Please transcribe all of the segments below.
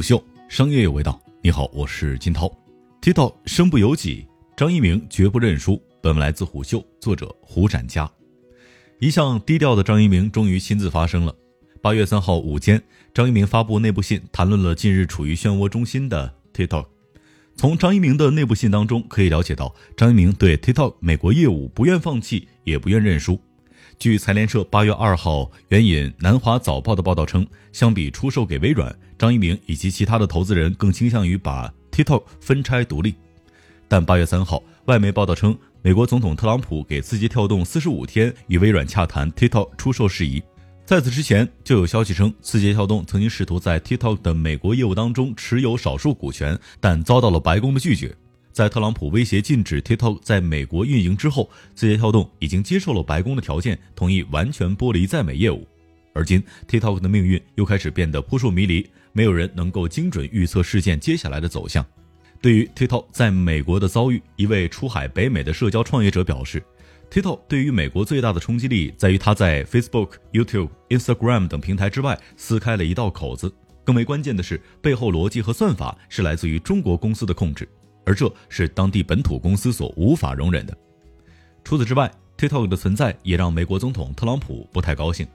虎嗅商业有味道。你好，我是金涛。TikTok 身不由己，张一鸣绝不认输。本文来自虎嗅，作者胡展佳。一向低调的张一鸣终于亲自发声了。八月三号午间，张一鸣发布内部信，谈论了近日处于漩涡中心的 TikTok。从张一鸣的内部信当中可以了解到，张一鸣对 TikTok 美国业务不愿放弃，也不愿认输。据财联社八月二号援引南华早报的报道称，相比出售给微软，张一鸣以及其他的投资人更倾向于把 TikTok 分拆独立。但八月三号，外媒报道称，美国总统特朗普给字节跳动四十五天与微软洽谈 TikTok 出售事宜。在此之前，就有消息称，字节跳动曾经试图在 TikTok 的美国业务当中持有少数股权，但遭到了白宫的拒绝。在特朗普威胁禁止 TikTok 在美国运营之后，字节跳动已经接受了白宫的条件，同意完全剥离在美业务。而今，TikTok 的命运又开始变得扑朔迷离，没有人能够精准预测事件接下来的走向。对于 TikTok 在美国的遭遇，一位出海北美的社交创业者表示：“TikTok 对于美国最大的冲击力在于它在 Facebook、YouTube、Instagram 等平台之外撕开了一道口子。更为关键的是，背后逻辑和算法是来自于中国公司的控制。”而这是当地本土公司所无法容忍的。除此之外，TikTok 的存在也让美国总统特朗普不太高兴。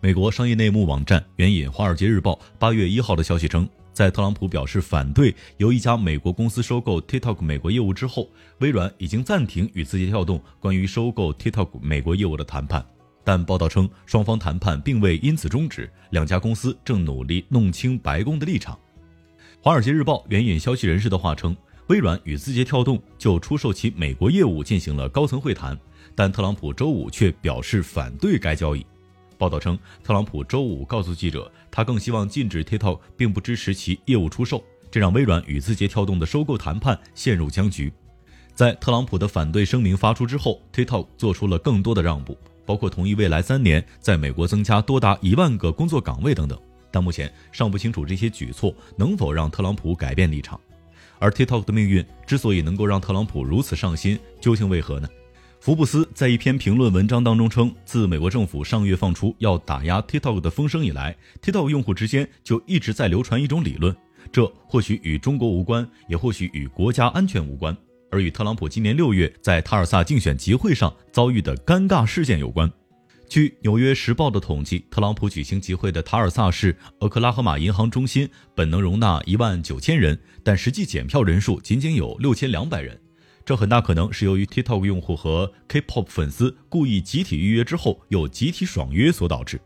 美国商业内幕网站援引《华尔街日报》八月一号的消息称，在特朗普表示反对由一家美国公司收购 TikTok 美国业务之后，微软已经暂停与字节跳动关于收购 TikTok 美国业务的谈判。但报道称，双方谈判并未因此终止，两家公司正努力弄清白宫的立场。《华尔街日报》援引消息人士的话称。微软与字节跳动就出售其美国业务进行了高层会谈，但特朗普周五却表示反对该交易。报道称，特朗普周五告诉记者，他更希望禁止 TikTok，并不支持其业务出售，这让微软与字节跳动的收购谈判陷入僵局。在特朗普的反对声明发出之后，TikTok 做出了更多的让步，包括同意未来三年在美国增加多达一万个工作岗位等等。但目前尚不清楚这些举措能否让特朗普改变立场。而 TikTok 的命运之所以能够让特朗普如此上心，究竟为何呢？福布斯在一篇评论文章当中称，自美国政府上月放出要打压 TikTok 的风声以来，TikTok 用户之间就一直在流传一种理论，这或许与中国无关，也或许与国家安全无关，而与特朗普今年六月在塔尔萨竞选集会上遭遇的尴尬事件有关。据《纽约时报》的统计，特朗普举行集会的塔尔萨市俄克拉荷马银行中心本能容纳一万九千人，但实际检票人数仅仅有六千两百人。这很大可能是由于 TikTok 用户和 K-pop 粉丝故意集体预约之后又集体爽约所导致。《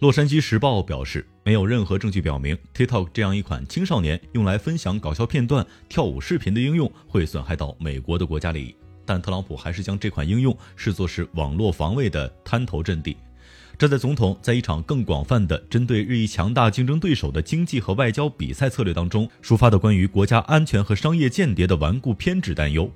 洛杉矶时报》表示，没有任何证据表明 TikTok 这样一款青少年用来分享搞笑片段、跳舞视频的应用会损害到美国的国家利益。但特朗普还是将这款应用视作是网络防卫的滩头阵地，这在总统在一场更广泛的针对日益强大竞争对手的经济和外交比赛策略当中抒发的关于国家安全和商业间谍的顽固偏执担忧。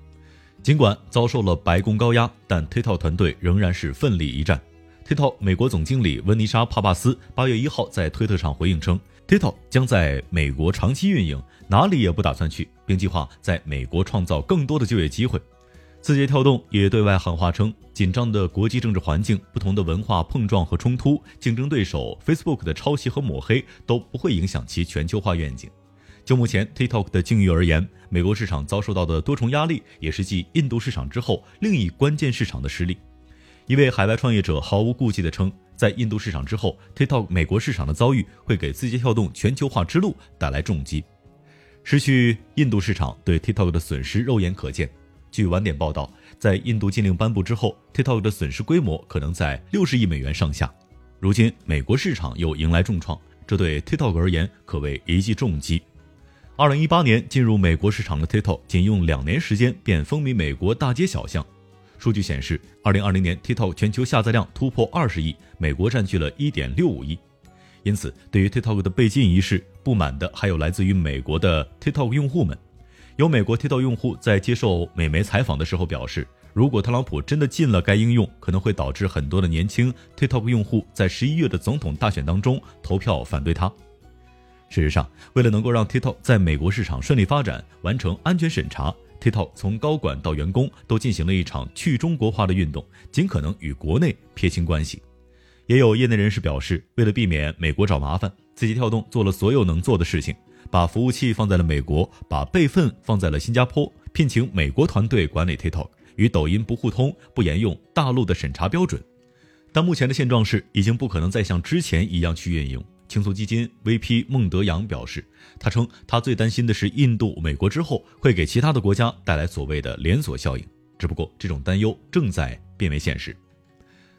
尽管遭受了白宫高压，但 TikTok 团队仍然是奋力一战。TikTok 美国总经理温妮莎·帕帕斯八月一号在推特上回应称，TikTok 将在美国长期运营，哪里也不打算去，并计划在美国创造更多的就业机会。字节跳动也对外喊话称，紧张的国际政治环境、不同的文化碰撞和冲突、竞争对手 Facebook 的抄袭和抹黑都不会影响其全球化愿景。就目前 TikTok 的境遇而言，美国市场遭受到的多重压力，也是继印度市场之后另一关键市场的失利。一位海外创业者毫无顾忌地称，在印度市场之后，TikTok 美国市场的遭遇会给字节跳动全球化之路带来重击。失去印度市场对 TikTok 的损失肉眼可见。据晚点报道，在印度禁令颁布之后，TikTok 的损失规模可能在六十亿美元上下。如今，美国市场又迎来重创，这对 TikTok 而言可谓一记重击。二零一八年进入美国市场的 TikTok，仅用两年时间便风靡美国大街小巷。数据显示，二零二零年 TikTok 全球下载量突破二十亿，美国占据了一点六五亿。因此，对于 TikTok 的被禁一事，不满的还有来自于美国的 TikTok 用户们。有美国 TikTok 用户在接受美媒采访的时候表示，如果特朗普真的禁了该应用，可能会导致很多的年轻 TikTok 用户在十一月的总统大选当中投票反对他。事实上，为了能够让 TikTok 在美国市场顺利发展，完成安全审查，TikTok 从高管到员工都进行了一场去中国化的运动，尽可能与国内撇清关系。也有业内人士表示，为了避免美国找麻烦，字节跳动做了所有能做的事情。把服务器放在了美国，把备份放在了新加坡，聘请美国团队管理 TikTok，与抖音不互通，不沿用大陆的审查标准。但目前的现状是，已经不可能再像之前一样去运营。轻松基金 VP 孟德阳表示，他称他最担心的是印度、美国之后会给其他的国家带来所谓的连锁效应。只不过这种担忧正在变为现实。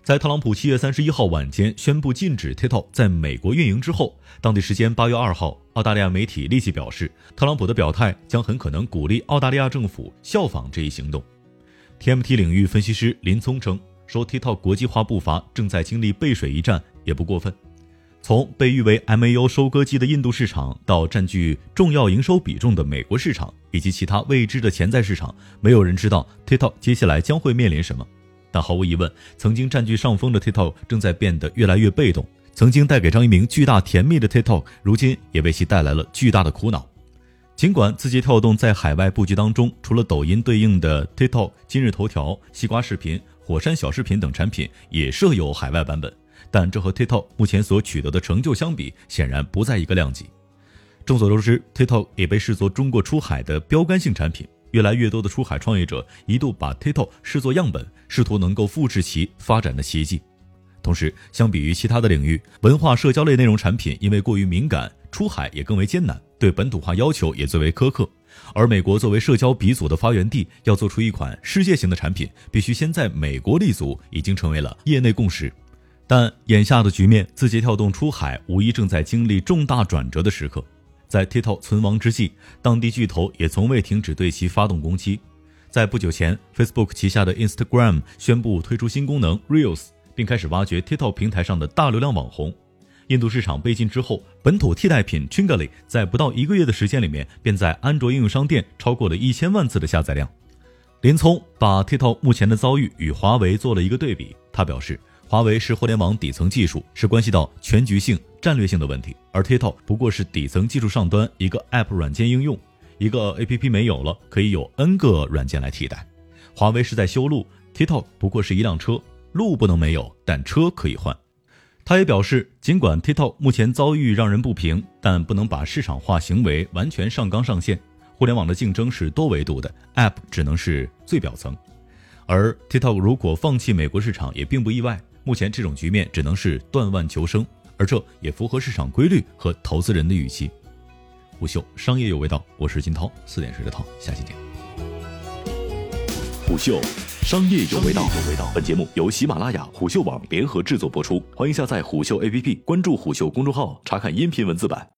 在特朗普七月三十一号晚间宣布禁止 TikTok 在美国运营之后，当地时间八月二号，澳大利亚媒体立即表示，特朗普的表态将很可能鼓励澳大利亚政府效仿这一行动。TMT 领域分析师林聪称，说 TikTok 国际化步伐正在经历背水一战也不过分。从被誉为 MAU 收割机的印度市场，到占据重要营收比重的美国市场，以及其他未知的潜在市场，没有人知道 TikTok 接下来将会面临什么。但毫无疑问，曾经占据上风的 TikTok 正在变得越来越被动。曾经带给张一鸣巨大甜蜜的 TikTok，如今也为其带来了巨大的苦恼。尽管字节跳动在海外布局当中，除了抖音对应的 TikTok、今日头条、西瓜视频、火山小视频等产品也设有海外版本。但这和 TikTok 目前所取得的成就相比，显然不在一个量级。众所周知，TikTok 也被视作中国出海的标杆性产品。越来越多的出海创业者一度把 TikTok 视作样本，试图能够复制其发展的奇迹。同时，相比于其他的领域，文化社交类内容产品因为过于敏感，出海也更为艰难，对本土化要求也最为苛刻。而美国作为社交鼻祖的发源地，要做出一款世界型的产品，必须先在美国立足，已经成为了业内共识。但眼下的局面，字节跳动出海无疑正在经历重大转折的时刻。在 TikTok 存亡之际，当地巨头也从未停止对其发动攻击。在不久前，Facebook 旗下的 Instagram 宣布推出新功能 Reels，并开始挖掘 TikTok 平台上的大流量网红。印度市场被禁之后，本土替代品 Chingali 在不到一个月的时间里面，便在安卓应用商店超过了一千万次的下载量。林聪把 TikTok 目前的遭遇与华为做了一个对比，他表示。华为是互联网底层技术，是关系到全局性、战略性的问题，而 TikTok 不过是底层技术上端一个 App 软件应用，一个 APP 没有了，可以有 N 个软件来替代。华为是在修路，TikTok 不过是一辆车，路不能没有，但车可以换。他也表示，尽管 TikTok 目前遭遇让人不平，但不能把市场化行为完全上纲上线。互联网的竞争是多维度的，App 只能是最表层，而 TikTok 如果放弃美国市场，也并不意外。目前这种局面只能是断腕求生，而这也符合市场规律和投资人的预期。虎嗅商业有味道，我是金涛，四点水的涛，下期见。虎嗅商业有味道，本节目由喜马拉雅、虎嗅网联合制作播出，欢迎下载虎嗅 APP，关注虎嗅公众号，查看音频文字版。